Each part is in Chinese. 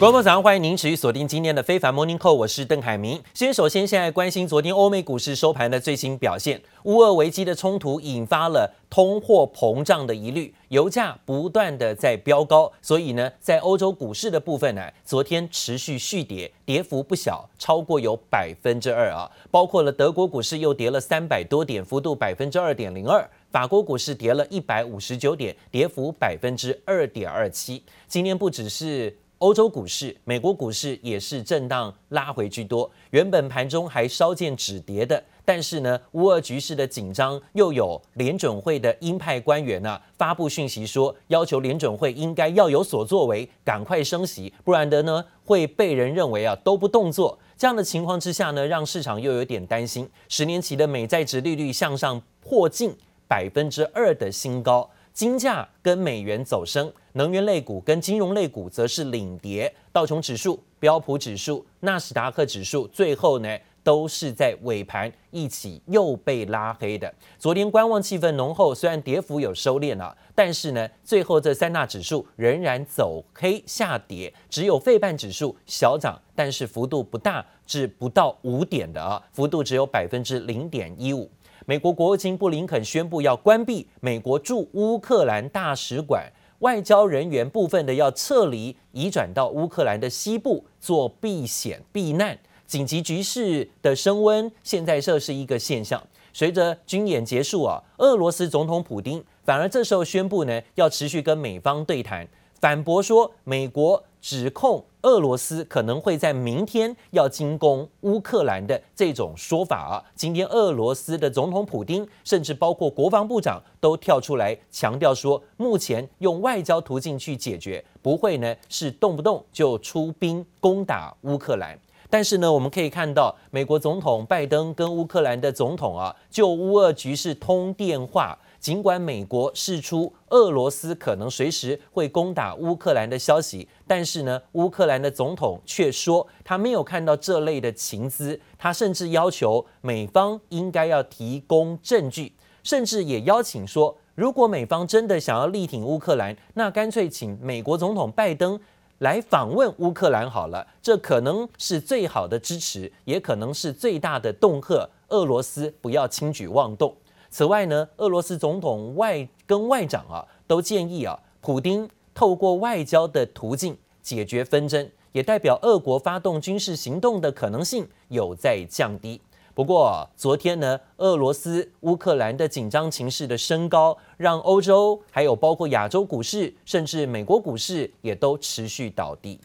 观众早上欢迎您持续锁定今天的非凡 Morning Call，我是邓海明。先首先现在关心昨天欧美股市收盘的最新表现。乌俄危机的冲突引发了通货膨胀的疑虑，油价不断的在飙高，所以呢，在欧洲股市的部分呢，昨天持续续跌，跌幅不小，超过有百分之二啊。包括了德国股市又跌了三百多点，幅度百分之二点零二；法国股市跌了一百五十九点，跌幅百分之二点二七。今天不只是。欧洲股市、美国股市也是震荡拉回居多，原本盘中还稍见止跌的，但是呢，乌俄局势的紧张，又有联准会的鹰派官员呢、啊、发布讯息说，要求联准会应该要有所作为，赶快升息，不然的呢会被人认为啊都不动作。这样的情况之下呢，让市场又有点担心，十年期的美债殖利率向上破近百分之二的新高。金价跟美元走升，能源类股跟金融类股则是领跌。道琼指数、标普指数、纳斯达克指数最后呢都是在尾盘一起又被拉黑的。昨天观望气氛浓厚，虽然跌幅有收敛了，但是呢最后这三大指数仍然走黑下跌，只有费半指数小涨，但是幅度不大，至不到五点的啊，幅度只有百分之零点一五。美国国务卿布林肯宣布要关闭美国驻乌克兰大使馆，外交人员部分的要撤离，移转到乌克兰的西部做避险避难。紧急局势的升温，现在这是一个现象。随着军演结束啊，俄罗斯总统普丁反而这时候宣布呢，要持续跟美方对谈，反驳说美国。指控俄罗斯可能会在明天要进攻乌克兰的这种说法啊，今天俄罗斯的总统普丁，甚至包括国防部长都跳出来强调说，目前用外交途径去解决，不会呢是动不动就出兵攻打乌克兰。但是呢，我们可以看到，美国总统拜登跟乌克兰的总统啊，就乌俄局势通电话。尽管美国释出俄罗斯可能随时会攻打乌克兰的消息，但是呢，乌克兰的总统却说他没有看到这类的情资。他甚至要求美方应该要提供证据，甚至也邀请说，如果美方真的想要力挺乌克兰，那干脆请美国总统拜登来访问乌克兰好了。这可能是最好的支持，也可能是最大的恫吓，俄罗斯不要轻举妄动。此外呢，俄罗斯总统外跟外长啊都建议啊，普丁透过外交的途径解决纷争，也代表俄国发动军事行动的可能性有在降低。不过昨天呢，俄罗斯乌克兰的紧张情势的升高，让欧洲还有包括亚洲股市，甚至美国股市也都持续倒地。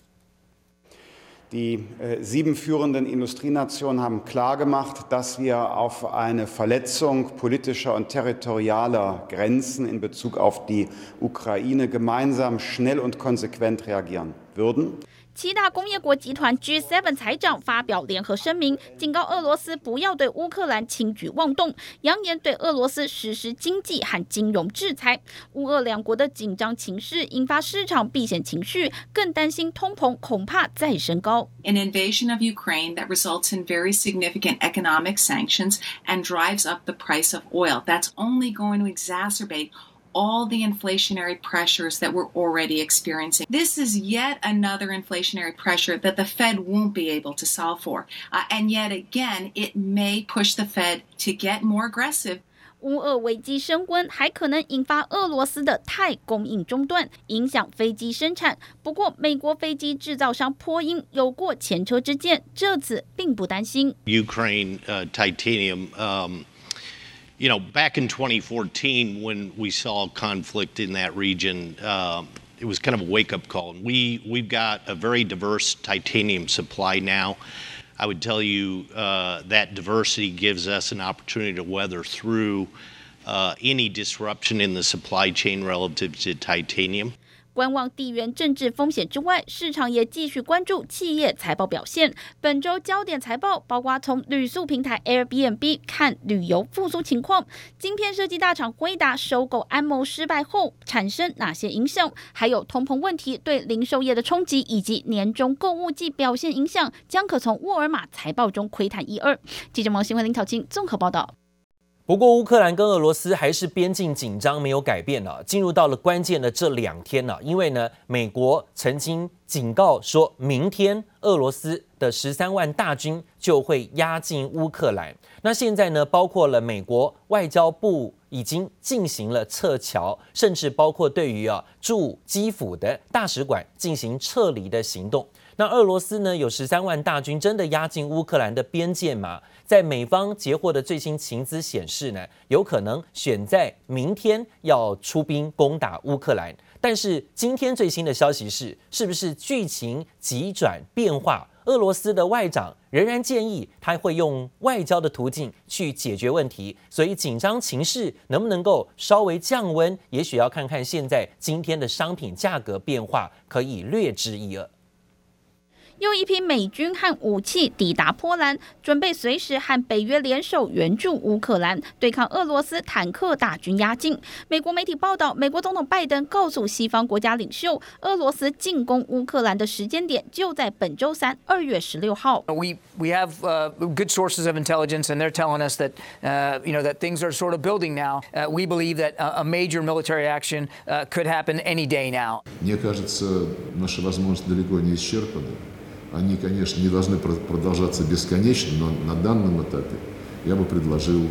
Die sieben führenden Industrienationen haben klargemacht, dass wir auf eine Verletzung politischer und territorialer Grenzen in Bezug auf die Ukraine gemeinsam schnell und konsequent reagieren würden. 七大工业国集团 G7 财长发表联合声明，警告俄罗斯不要对乌克兰轻举妄动，扬言对俄罗斯实施经济和金融制裁。乌俄两国的紧张情势引发市场避险情绪，更担心通膨恐怕再升高。An invasion of Ukraine that results in very significant economic sanctions and drives up the price of oil. That's only going to exacerbate all the inflationary pressures that we're already experiencing. This is yet another inflationary pressure that the Fed won't be able to solve for. Uh, and yet again, it may push the Fed to get more aggressive. 乌俄危机升温，还可能引发俄罗斯的钛供应中断，影响飞机生产。不过，美国飞机制造商波音有过前车之鉴，这次并不担心。Ukraine, uh, titanium, um You know, back in 2014, when we saw conflict in that region, uh, it was kind of a wake-up call. We we've got a very diverse titanium supply now. I would tell you uh, that diversity gives us an opportunity to weather through uh, any disruption in the supply chain relative to titanium. 观望地缘政治风险之外，市场也继续关注企业财报表现。本周焦点财报包括从旅宿平台 Airbnb 看旅游复苏情况，晶片设计大厂辉达收购安谋失败后产生哪些影响，还有通膨问题对零售业的冲击，以及年终购物季表现影响，将可从沃尔玛财报中窥探一二。记者王新辉、林巧清综合报道。不过，乌克兰跟俄罗斯还是边境紧张没有改变了。进入到了关键的这两天呢，因为呢，美国曾经警告说，明天俄罗斯的十三万大军就会压进乌克兰。那现在呢，包括了美国外交部已经进行了撤侨，甚至包括对于啊驻基辅的大使馆进行撤离的行动。那俄罗斯呢，有十三万大军真的压进乌克兰的边界吗？在美方截获的最新情资显示呢，有可能选在明天要出兵攻打乌克兰。但是今天最新的消息是，是不是剧情急转变化？俄罗斯的外长仍然建议他会用外交的途径去解决问题，所以紧张情势能不能够稍微降温？也许要看看现在今天的商品价格变化，可以略知一二。又一批美军和武器抵达波兰，准备随时和北约联手援助乌克兰对抗俄罗斯坦克大军压境。美国媒体报道，美国总统拜登告诉西方国家领袖，俄罗斯进攻乌克兰的时间点就在本周三，二月十六号。We we have uh, good sources of intelligence, and they're telling us that uh, you know that things are sort of building now. Uh, we believe that a major military action uh, could happen any day now. Мне кажется, наши возможности далеко не исчерпаны. Они, конечно, не должны продолжаться бесконечно, но на данном этапе я бы предложил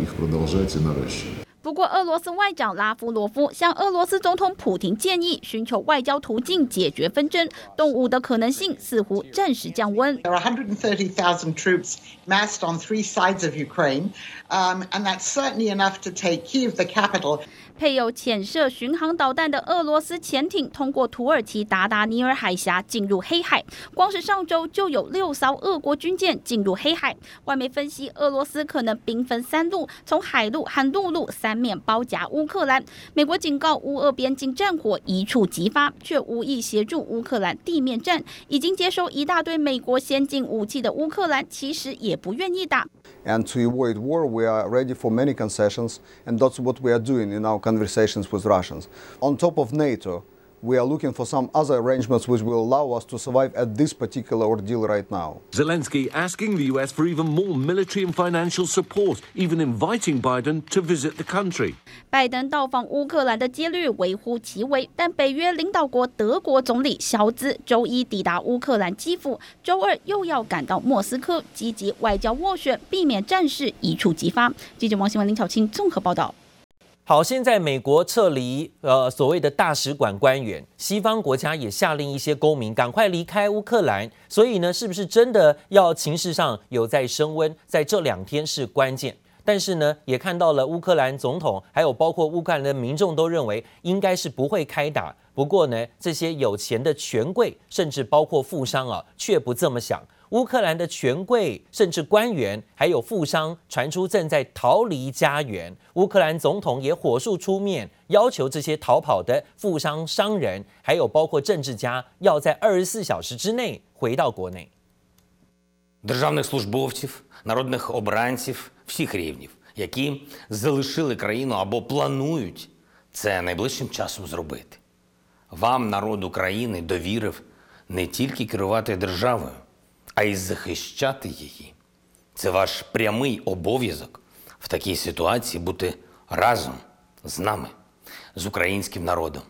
их продолжать и наращивать. 不过，俄罗斯外长拉夫罗夫向俄罗斯总统普廷建议寻求外交途径解决纷争，动武的可能性似乎暂时降温。There are 130,000 troops massed on three sides of Ukraine, um, and that's certainly enough to take Kyiv, the capital. 配有潜射巡航导弹的俄罗斯潜艇通过土耳其达达尼尔海峡进入黑海，光是上周就有六艘俄国军舰进入黑海。外媒分析，俄罗斯可能兵分三路，从海陆和陆路三面包夹乌克兰。美国警告，乌俄边境战火一触即发，却无意协助乌克兰地面战。已经接收一大堆美国先进武器的乌克兰，其实也不愿意打。And to avoid war, we are ready for many concessions, and that's what we are doing in our conversations with Russians. On top of NATO, we are looking for some other arrangements which will allow us to survive at this particular ordeal right now. Zelensky asking the US for even more military and financial support, even inviting Biden to visit the country. 拜登到访乌克兰的几率微乎其微，但北约领导国德国总理肖兹周一抵达乌克兰基辅，周二又要赶到莫斯科，积极外交斡旋，避免战事一触即发。记者王新文、林巧清综合报道。 好，现在美国撤离呃所谓的大使馆官员，西方国家也下令一些公民赶快离开乌克兰。所以呢，是不是真的要情势上有在升温？在这两天是关键。但是呢，也看到了乌克兰总统，还有包括乌克兰的民众都认为应该是不会开打。不过呢，这些有钱的权贵，甚至包括富商啊，却不这么想。乌克兰的权贵、甚至官员，还有富商，传出正在逃离家园。乌克兰总统也火速出面，要求这些逃跑的富商、商人，还有包括政治家，要在二十四小时之内回到国内。державних службовців, народних обранців всіх рівнів, які залишили країну або планують це найближчим часом зробити. Вам народ України довірив не тільки керувати державою, а й захищати її. Це ваш прямий обов'язок в такій ситуації бути разом з нами, з українським народом.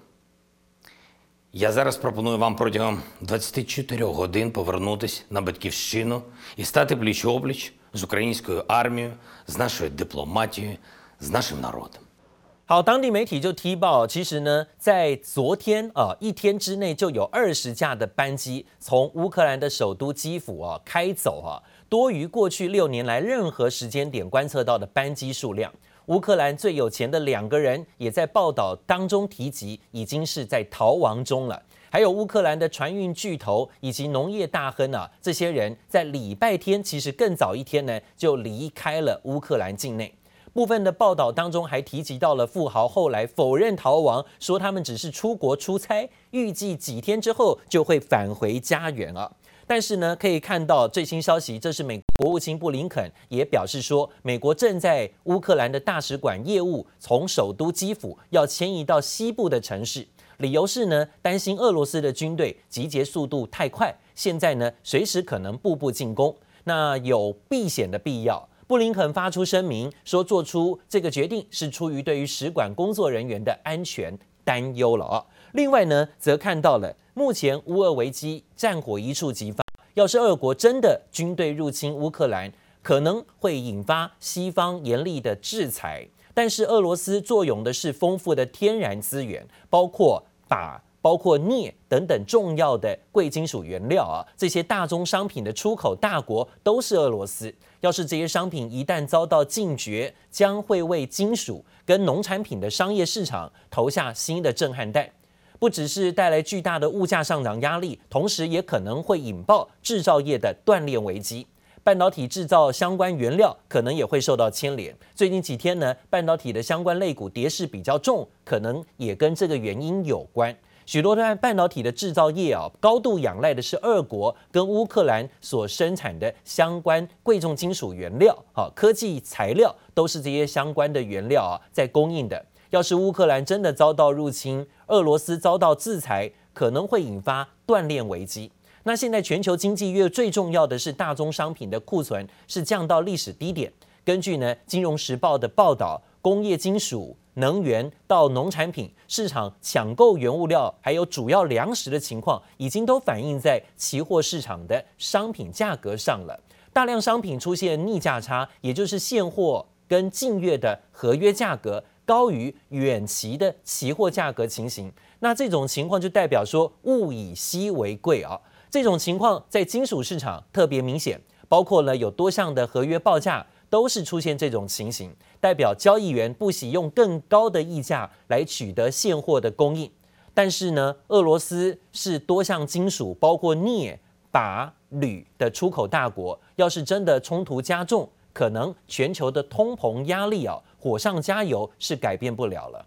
Я зараз пропоную вам протягом 24 годин повернутися на батьківщину і стати пліч-опліч з українською армією, з нашою дипломатією, з нашим народом. 好，当地媒体就踢爆，其实呢，在昨天啊，一天之内就有二十架的班机从乌克兰的首都基辅啊开走啊，多于过去六年来任何时间点观测到的班机数量。乌克兰最有钱的两个人也在报道当中提及，已经是在逃亡中了。还有乌克兰的船运巨头以及农业大亨啊，这些人在礼拜天其实更早一天呢就离开了乌克兰境内。部分的报道当中还提及到了富豪后来否认逃亡，说他们只是出国出差，预计几天之后就会返回家园了。但是呢，可以看到最新消息，这是美国务卿布林肯也表示说，美国正在乌克兰的大使馆业务从首都基辅要迁移到西部的城市，理由是呢，担心俄罗斯的军队集结速度太快，现在呢随时可能步步进攻，那有避险的必要。布林肯发出声明说，做出这个决定是出于对于使馆工作人员的安全担忧了啊。另外呢，则看到了目前乌俄危机战火一触即发，要是俄国真的军队入侵乌克兰，可能会引发西方严厉的制裁。但是俄罗斯坐拥的是丰富的天然资源，包括把、包括镍等等重要的贵金属原料啊，这些大宗商品的出口大国都是俄罗斯。要是这些商品一旦遭到禁绝，将会为金属跟农产品的商业市场投下新的震撼弹。不只是带来巨大的物价上涨压力，同时也可能会引爆制造业的断链危机。半导体制造相关原料可能也会受到牵连。最近几天呢，半导体的相关类股跌势比较重，可能也跟这个原因有关。许多的半导体的制造业啊，高度仰赖的是俄国跟乌克兰所生产的相关贵重金属原料，啊，科技材料都是这些相关的原料啊在供应的。要是乌克兰真的遭到入侵，俄罗斯遭到制裁，可能会引发断链危机。那现在全球经济越最重要的是大宗商品的库存是降到历史低点。根据呢《金融时报》的报道，工业金属、能源到农产品市场抢购原物料，还有主要粮食的情况，已经都反映在期货市场的商品价格上了。大量商品出现逆价差，也就是现货跟近月的合约价格。高于远期的期货价格情形，那这种情况就代表说物以稀为贵啊。这种情况在金属市场特别明显，包括了有多项的合约报价都是出现这种情形，代表交易员不惜用更高的溢价来取得现货的供应。但是呢，俄罗斯是多项金属，包括镍、钯、铝的出口大国，要是真的冲突加重，可能全球的通膨压力啊。火上加油是改变不了了。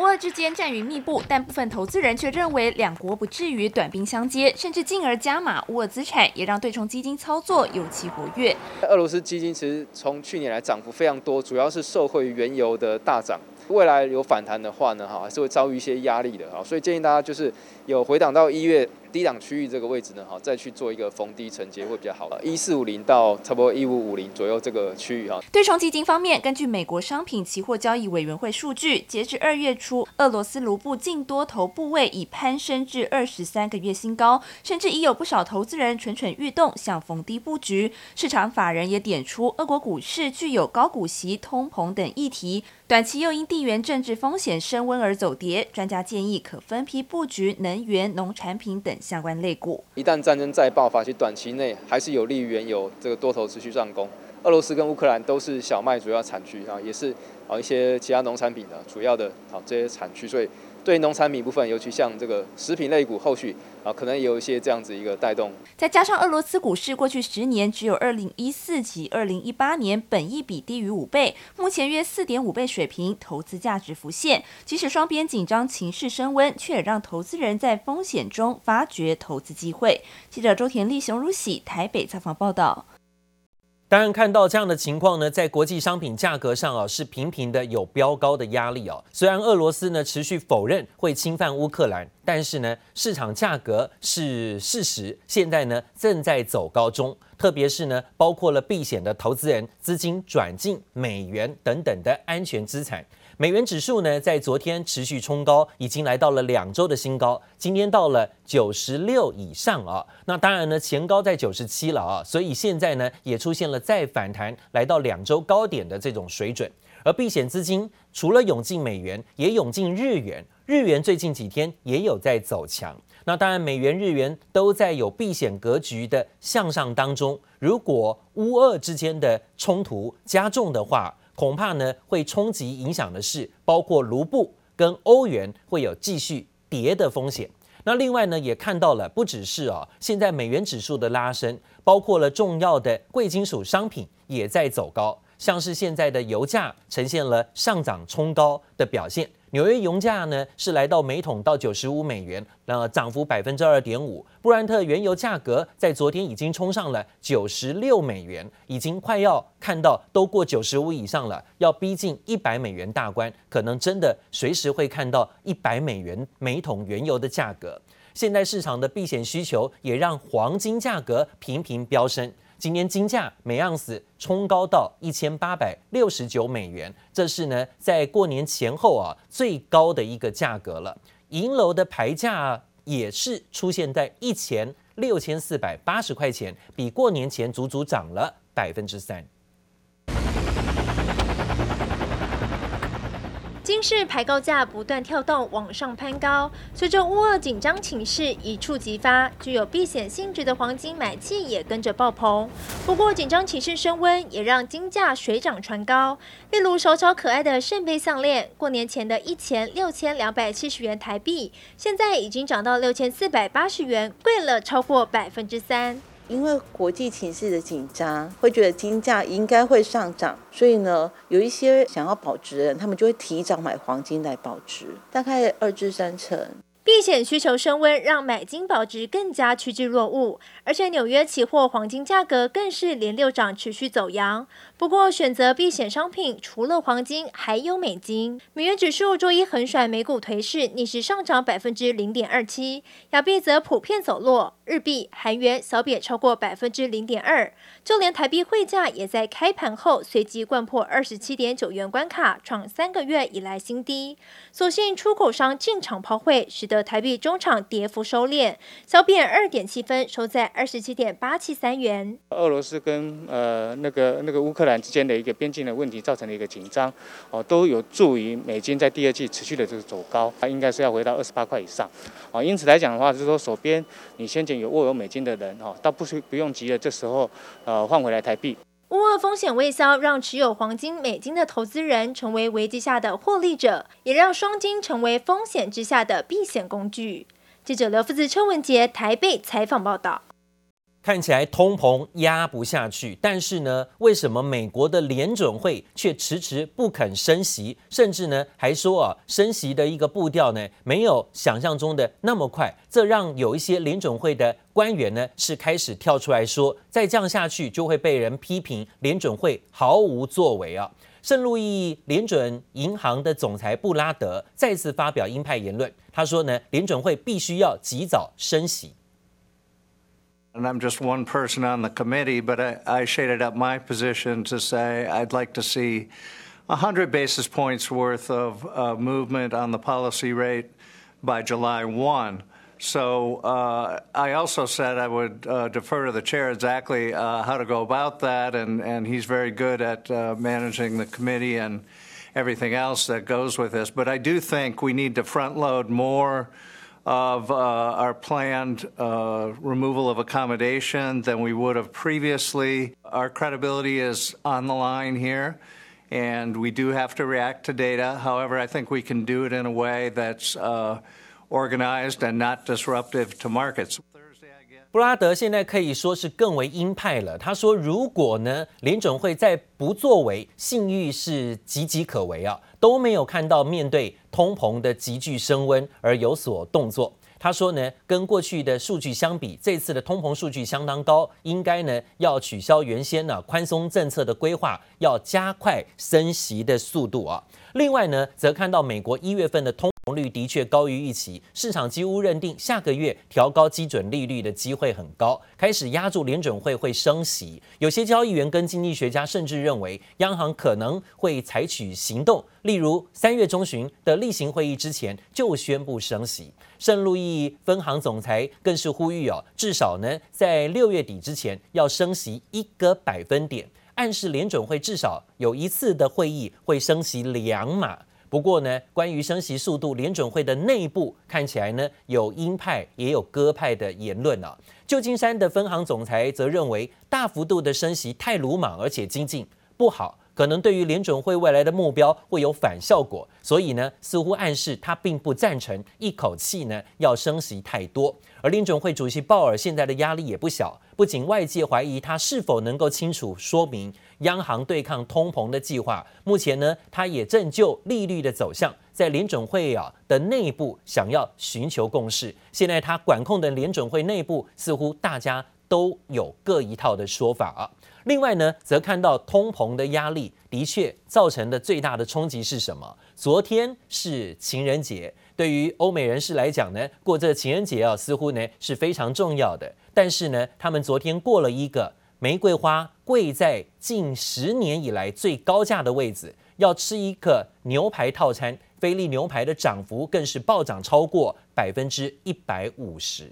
乌俄之间战云密布，但部分投资人却认为两国不至于短兵相接，甚至进而加码乌俄资产，也让对冲基金操作尤其活跃。俄罗斯基金其实从去年来涨幅非常多，主要是受惠于原油的大涨。未来有反弹的话呢，哈，还是会遭遇一些压力的，哈，所以建议大家就是有回档到一月低档区域这个位置呢，哈，再去做一个逢低承接会比较好。一四五零到差不多一五五零左右这个区域，哈。对冲基金方面，根据美国商品期货交易委员会数据，截至二月初，俄罗斯卢布净多头部位已攀升至二十三个月新高，甚至已有不少投资人蠢蠢欲动，想逢低布局。市场法人也点出，俄国股市具有高股息、通膨等议题。短期又因地缘政治风险升温而走跌，专家建议可分批布局能源、农产品等相关类股。一旦战争再爆发，其短期内还是有利于原油这个多头持续上攻。俄罗斯跟乌克兰都是小麦主要产区啊，也是啊一些其他农产品的主要的啊这些产区，所以。对农产品部分，尤其像这个食品类股，后续啊可能有一些这样子一个带动。再加上俄罗斯股市过去十年只有二零一四及二零一八年本益比低于五倍，目前约四点五倍水平，投资价值浮现。即使双边紧张情势升温，却也让投资人在风险中发掘投资机会。记者周田丽、熊如喜台北采访报道。当然，看到这样的情况呢，在国际商品价格上啊，是频频的有飙高的压力哦。虽然俄罗斯呢持续否认会侵犯乌克兰，但是呢，市场价格是事实，现在呢正在走高中。特别是呢，包括了避险的投资人资金转进美元等等的安全资产。美元指数呢，在昨天持续冲高，已经来到了两周的新高，今天到了九十六以上啊。那当然呢，前高在九十七了啊，所以现在呢，也出现了再反弹，来到两周高点的这种水准。而避险资金除了涌进美元，也涌进日元，日元最近几天也有在走强。那当然，美元、日元都在有避险格局的向上当中。如果乌俄之间的冲突加重的话，恐怕呢，会冲击影响的是，包括卢布跟欧元会有继续跌的风险。那另外呢，也看到了不只是哦，现在美元指数的拉升，包括了重要的贵金属商品也在走高，像是现在的油价呈现了上涨冲高的表现。纽约油价呢是来到每桶到九十五美元，那涨幅百分之二点五。布兰特原油价格在昨天已经冲上了九十六美元，已经快要看到都过九十五以上了，要逼近一百美元大关，可能真的随时会看到一百美元每桶原油的价格。现在市场的避险需求也让黄金价格频频飙升。今年金价每盎司冲高到一千八百六十九美元，这是呢在过年前后啊最高的一个价格了。银楼的牌价也是出现在一千六千四百八十块钱，比过年前足足涨了百分之三。金市牌高价不断跳动，往上攀高。随着乌俄紧张情势一触即发，具有避险性质的黄金买气也跟着爆棚。不过，紧张情势升温，也让金价水涨船高。例如，小巧可爱的圣杯项链，过年前的一千六千两百七十元台币，现在已经涨到六千四百八十元，贵了超过百分之三。因为国际情势的紧张，会觉得金价应该会上涨，所以呢，有一些想要保值的人，他们就会提早买黄金来保值，大概二至三成。避险需求升温，让买金保值更加趋之若鹜，而且纽约期货黄金价格更是连六涨，持续走扬。不过，选择避险商品除了黄金，还有美金。美元指数周一横甩，美股颓势，逆势上涨百分之零点二七。亚币则普遍走弱，日币、韩元小贬超过百分之零点二。就连台币汇价也在开盘后随即掼破二十七点九元关卡，创三个月以来新低。所幸出口商进场抛汇，使得台币中场跌幅收敛，小贬二点七分，收在二十七点八七三元。俄罗斯跟呃那个那个乌克兰。之间的一个边境的问题造成的一个紧张，哦，都有助于美金在第二季持续的这个走高，它应该是要回到二十八块以上，啊，因此来讲的话，就是说手边你先前有握有美金的人，哈，倒不是不用急了，这时候呃换回来台币。乌俄风险未消，让持有黄金、美金的投资人成为危机下的获利者，也让双金成为风险之下的避险工具。记者刘福子、车文杰台北采访报道。看起来通膨压不下去，但是呢，为什么美国的联准会却迟迟不肯升息，甚至呢还说啊，升息的一个步调呢没有想象中的那么快？这让有一些联准会的官员呢是开始跳出来说，再降下去就会被人批评联准会毫无作为啊。圣路易联准银行的总裁布拉德再次发表鹰派言论，他说呢，联准会必须要及早升息。And I'm just one person on the committee, but I, I shaded up my position to say I'd like to see 100 basis points worth of uh, movement on the policy rate by July 1. So uh, I also said I would uh, defer to the chair exactly uh, how to go about that, and, and he's very good at uh, managing the committee and everything else that goes with this. But I do think we need to front load more of uh, our planned uh, removal of accommodation than we would have previously. Our credibility is on the line here, and we do have to react to data. However, I think we can do it in a way that's uh, organized and not disruptive to markets. 布拉德现在可以说是更为鹰派了。他说：“如果呢，联准会再不作为，信誉是岌岌可危啊， 都没有看到面对通膨的急剧升温而有所动作。”他说呢，跟过去的数据相比，这次的通膨数据相当高，应该呢要取消原先呢宽松政策的规划，要加快升息的速度啊。另外呢，则看到美国一月份的通率的确高于预期，市场几乎认定下个月调高基准利率的机会很高，开始押注联准会会升息。有些交易员跟经济学家甚至认为，央行可能会采取行动，例如三月中旬的例行会议之前就宣布升息。圣路易分行总裁更是呼吁哦，至少呢在六月底之前要升息一个百分点。暗示联准会至少有一次的会议会升息两码。不过呢，关于升息速度，联准会的内部看起来呢有鹰派也有鸽派的言论啊。旧金山的分行总裁则认为，大幅度的升息太鲁莽，而且精进不好。可能对于联准会未来的目标会有反效果，所以呢，似乎暗示他并不赞成一口气呢要升息太多。而联准会主席鲍尔现在的压力也不小，不仅外界怀疑他是否能够清楚说明央行对抗通膨的计划，目前呢，他也正就利率的走向在联准会啊的内部想要寻求共识。现在他管控的联准会内部似乎大家都有各一套的说法啊。另外呢，则看到通膨的压力的确造成的最大的冲击是什么？昨天是情人节，对于欧美人士来讲呢，过这情人节啊，似乎呢是非常重要的。但是呢，他们昨天过了一个玫瑰花贵在近十年以来最高价的位置，要吃一个牛排套餐，菲力牛排的涨幅更是暴涨超过百分之一百五十。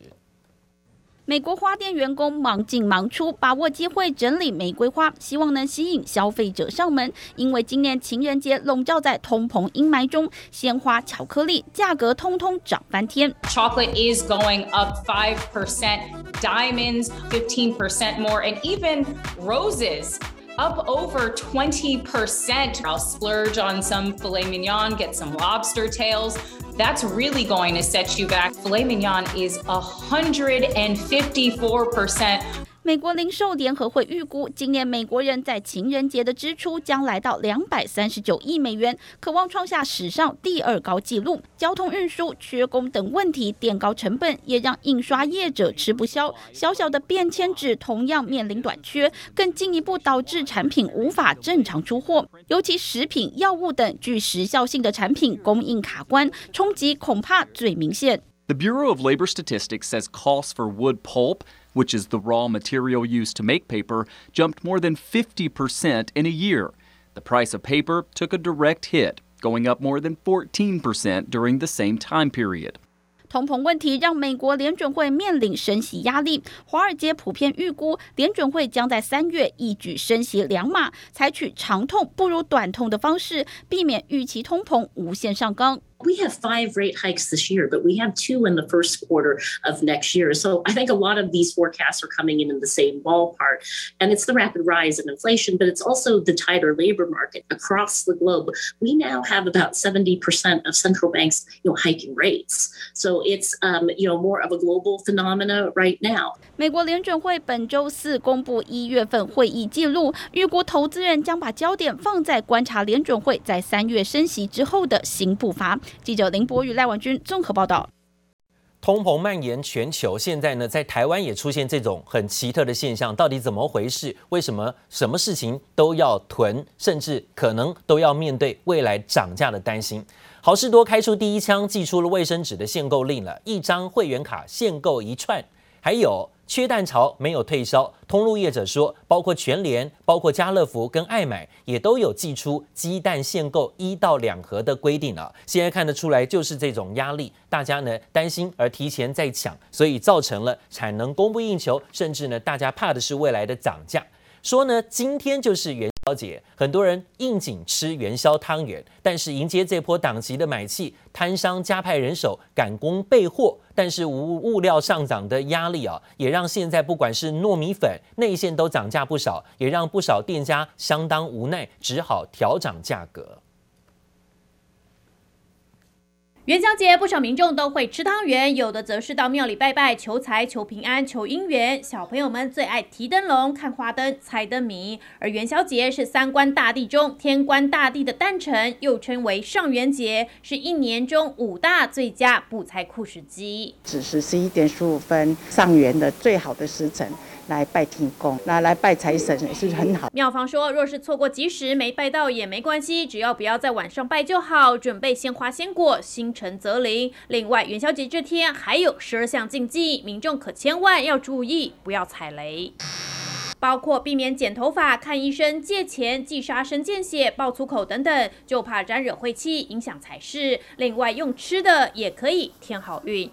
美国花店员工忙进忙出，把握机会整理玫瑰花，希望能吸引消费者上门。因为今年情人节笼罩在通膨阴霾中，鲜花、巧克力价格通通涨翻天。Chocolate is going up five percent, diamonds fifteen percent more, and even roses up over twenty percent. I'll splurge on some filet mignon, get some lobster tails. that's really going to set you back. Filet mignon is 154%. 美国零售联合会预估，今年美国人在情人节的支出将来到两百三十九亿美元，可望创下史上第二高纪录。交通运输、缺工等问题垫高成本，也让印刷业者吃不消。小小的便签纸同样面临短缺，更进一步导致产品无法正常出货。尤其食品、药物等具时效性的产品供应卡关，冲击恐怕最明显。The Bureau of Labor Statistics says costs for wood pulp which is the raw material used to make paper, jumped more than 50% in a year. The price of paper took a direct hit, going up more than 14% during the same time period. 通膨问题让美国联准会面临升息压力，华尔街普遍预估联准会将在三月一举升息两码，采取长痛不如短痛的方式，避免预期通膨无限上纲。 We have five rate hikes this year, but we have two in the first quarter of next year. So I think a lot of these forecasts are coming in in the same ballpark. And it's the rapid rise in inflation, but it's also the tighter labor market across the globe. We now have about 70% of central banks, you know, hiking rates. So it's, um, you know, more of a global phenomena right now. 美国联准会本周四公布一月份会议记录，预估投资人将把焦点放在观察联准会在三月升息之后的新步伐。 记者林博宇、赖婉君综合报道。通膨蔓延全球，现在呢，在台湾也出现这种很奇特的现象，到底怎么回事？为什么什么事情都要囤，甚至可能都要面对未来涨价的担心？好事多开出第一枪，寄出了卫生纸的限购令了，一张会员卡限购一串，还有。缺蛋潮没有退烧，通路业者说，包括全联、包括家乐福跟爱买也都有祭出鸡蛋限购一到两盒的规定啊。现在看得出来，就是这种压力，大家呢担心而提前在抢，所以造成了产能供不应求，甚至呢大家怕的是未来的涨价。说呢，今天就是原小姐，很多人应景吃元宵汤圆，但是迎接这波档期的买气，摊商加派人手赶工备货，但是无物料上涨的压力啊，也让现在不管是糯米粉、内馅都涨价不少，也让不少店家相当无奈，只好调涨价格。元宵节，不少民众都会吃汤圆，有的则是到庙里拜拜、求财、求平安、求姻缘。小朋友们最爱提灯笼、看花灯、猜灯谜。而元宵节是三官大帝中天官大帝的诞辰，又称为上元节，是一年中五大最佳补财库时机。子时十一点十五分，上元的最好的时辰。来拜天公，那来拜财神也是很好。庙方说，若是错过吉时没拜到也没关系，只要不要在晚上拜就好。准备鲜花鲜果，心诚则灵。另外，元宵节这天还有十二项禁忌，民众可千万要注意，不要踩雷。包括避免剪头发、看医生、借钱、忌杀生、见血、爆粗口等等，就怕沾惹晦气，影响财势。另外，用吃的也可以添好运。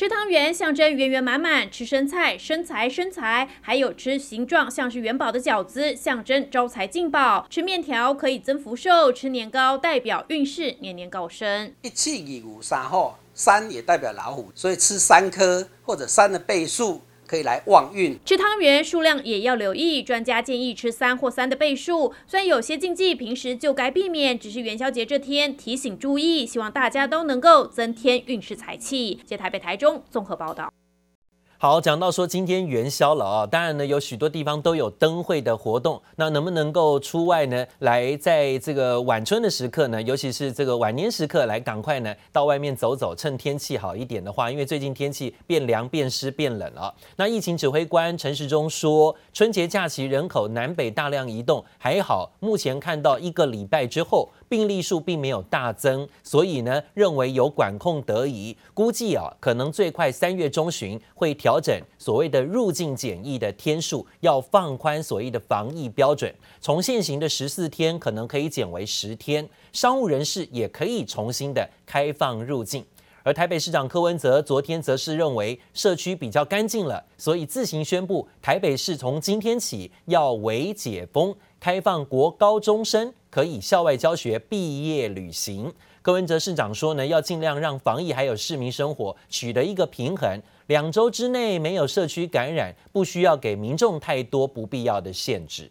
吃汤圆象征圆圆满满，吃生菜生财生财，还有吃形状像是元宝的饺子，象征招财进宝。吃面条可以增福寿，吃年糕代表运势年年高升。一七二五三号，三也代表老虎，所以吃三颗或者三的倍数。可以来旺运。吃汤圆数量也要留意，专家建议吃三或三的倍数。虽然有些禁忌平时就该避免，只是元宵节这天提醒注意，希望大家都能够增添运势财气。接台北、台中综合报道。好，讲到说今天元宵了啊，当然呢有许多地方都有灯会的活动，那能不能够出外呢？来在这个晚春的时刻呢，尤其是这个晚年时刻，来赶快呢到外面走走，趁天气好一点的话，因为最近天气变凉、变湿、变冷了。那疫情指挥官陈时中说，春节假期人口南北大量移动，还好，目前看到一个礼拜之后。病例数并没有大增，所以呢，认为有管控得宜，估计啊，可能最快三月中旬会调调整所谓的入境检疫的天数，要放宽所谓的防疫标准，从现行的十四天可能可以减为十天，商务人士也可以重新的开放入境。而台北市长柯文哲昨天则是认为社区比较干净了，所以自行宣布台北市从今天起要为解封，开放国高中生可以校外教学、毕业旅行。柯文哲市长说呢，要尽量让防疫还有市民生活取得一个平衡，两周之内没有社区感染，不需要给民众太多不必要的限制。